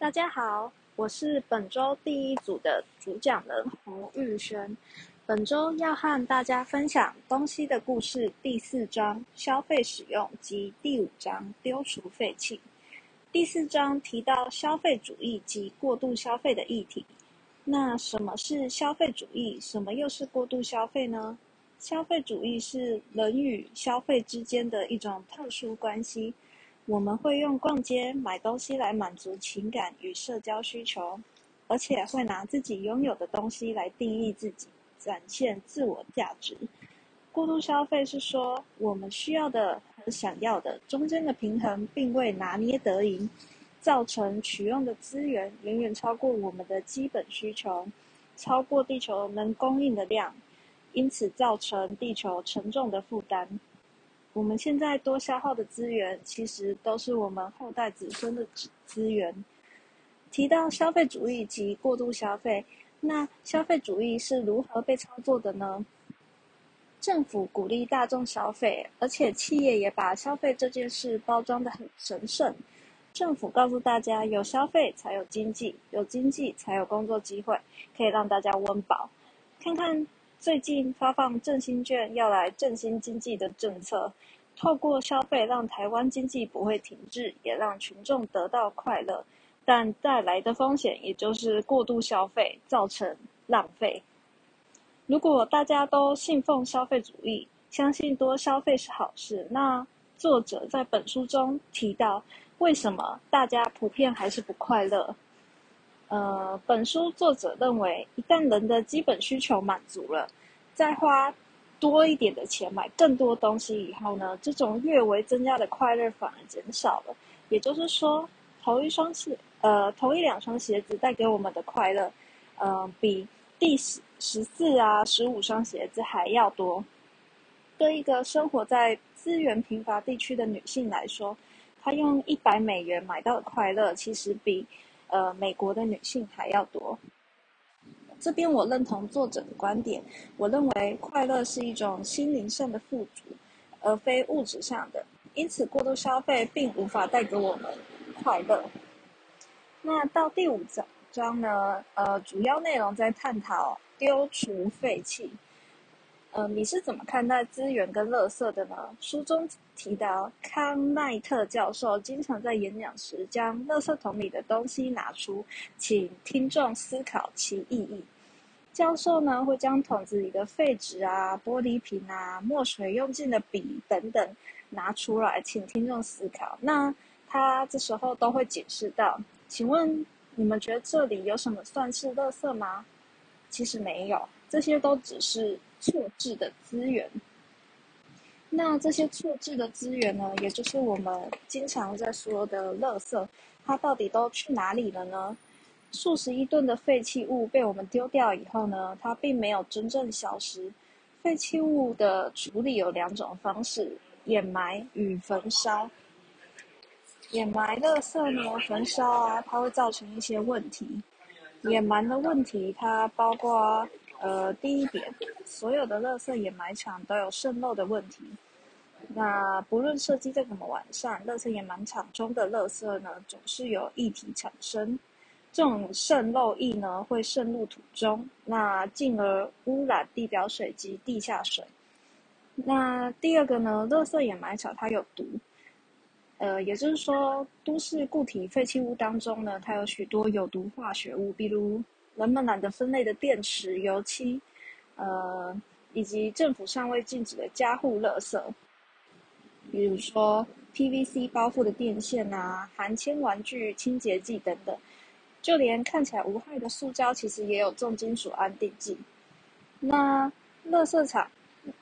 大家好，我是本周第一组的主讲人洪玉轩。本周要和大家分享《东西的故事》第四章“消费使用”及第五章“丢除废弃”。第四章提到消费主义及过度消费的议题。那什么是消费主义？什么又是过度消费呢？消费主义是人与消费之间的一种特殊关系。我们会用逛街、买东西来满足情感与社交需求，而且会拿自己拥有的东西来定义自己，展现自我价值。过度消费是说，我们需要的和想要的中间的平衡并未拿捏得宜，造成取用的资源远远超过我们的基本需求，超过地球能供应的量，因此造成地球沉重的负担。我们现在多消耗的资源，其实都是我们后代子孙的资源。提到消费主义及过度消费，那消费主义是如何被操作的呢？政府鼓励大众消费，而且企业也把消费这件事包装的很神圣。政府告诉大家，有消费才有经济，有经济才有工作机会，可以让大家温饱。看看。最近发放振兴券，要来振兴经济的政策，透过消费让台湾经济不会停滞，也让群众得到快乐，但带来的风险也就是过度消费，造成浪费。如果大家都信奉消费主义，相信多消费是好事，那作者在本书中提到，为什么大家普遍还是不快乐？呃，本书作者认为，一旦人的基本需求满足了，再花多一点的钱买更多东西以后呢，这种略微增加的快乐反而减少了。也就是说，头一双鞋，呃，头一两双鞋子带给我们的快乐，呃，比第十十四啊、十五双鞋子还要多。对一个生活在资源贫乏地区的女性来说，她用一百美元买到的快乐，其实比。呃，美国的女性还要多。这边我认同作者的观点，我认为快乐是一种心灵上的富足，而非物质上的。因此，过度消费并无法带给我们快乐。那到第五章章呢？呃，主要内容在探讨丢除废弃。嗯，你是怎么看待资源跟垃圾的呢？书中提到，康奈特教授经常在演讲时将垃圾桶里的东西拿出，请听众思考其意义。教授呢会将桶子里的废纸啊、玻璃瓶啊、墨水用尽的笔等等拿出来，请听众思考。那他这时候都会解释到：请问你们觉得这里有什么算是垃圾吗？其实没有，这些都只是。错置的资源，那这些错置的资源呢，也就是我们经常在说的垃圾，它到底都去哪里了呢？数十亿吨的废弃物被我们丢掉以后呢，它并没有真正消失。废弃物的处理有两种方式：掩埋与焚烧。掩埋垃圾呢，焚烧啊，它会造成一些问题。掩埋的问题，它包括。呃，第一点，所有的垃圾掩埋场都有渗漏的问题。那不论设计再怎么完善，垃圾掩埋场中的垃圾呢，总是有液体产生。这种渗漏液呢，会渗入土中，那进而污染地表水及地下水。那第二个呢，垃圾掩埋场它有毒。呃，也就是说，都市固体废弃物当中呢，它有许多有毒化学物，比如。人们懒得分类的电池、油漆，呃，以及政府尚未禁止的加户垃圾，比如说 PVC 包覆的电线啊、含铅玩具、清洁剂等等，就连看起来无害的塑胶，其实也有重金属安定剂。那垃圾场、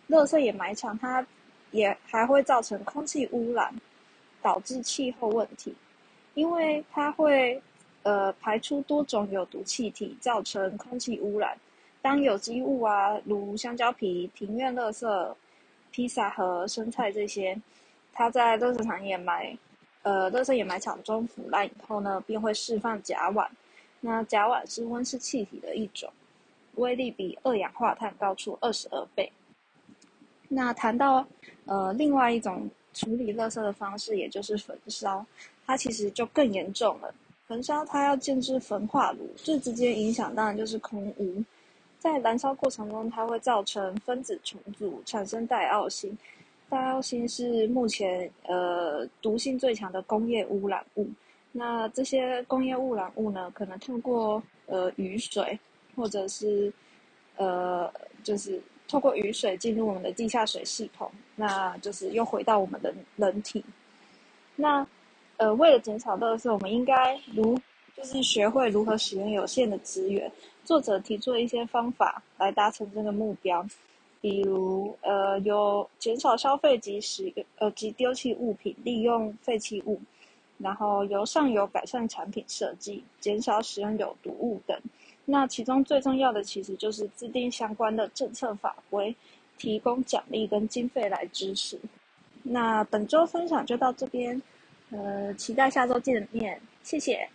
垃圾掩埋场，它也还会造成空气污染，导致气候问题，因为它会。呃，排出多种有毒气体，造成空气污染。当有机物啊，如香蕉皮、庭院垃圾、披萨和生菜这些，它在垃圾场掩埋，呃，垃圾掩埋场中腐烂以后呢，便会释放甲烷。那甲烷是温室气体的一种，威力比二氧化碳高出二十二倍。那谈到呃，另外一种处理垃圾的方式，也就是焚烧，它其实就更严重了。焚烧它要建置焚化炉，最直接影响当然就是空污。在燃烧过程中，它会造成分子重组，产生戴奥辛。戴奥辛是目前呃毒性最强的工业污染物。那这些工业污染物呢，可能透过呃雨水，或者是呃就是透过雨水进入我们的地下水系统，那就是又回到我们的人体。那呃，为了减少垃圾，我们应该如就是学会如何使用有限的资源。作者提出了一些方法来达成这个目标，比如呃，有减少消费及使呃及丢弃物品，利用废弃物，然后由上游改善产品设计，减少使用有毒物等。那其中最重要的其实就是制定相关的政策法规，提供奖励跟经费来支持。那本周分享就到这边。呃，期待下周见面，谢谢。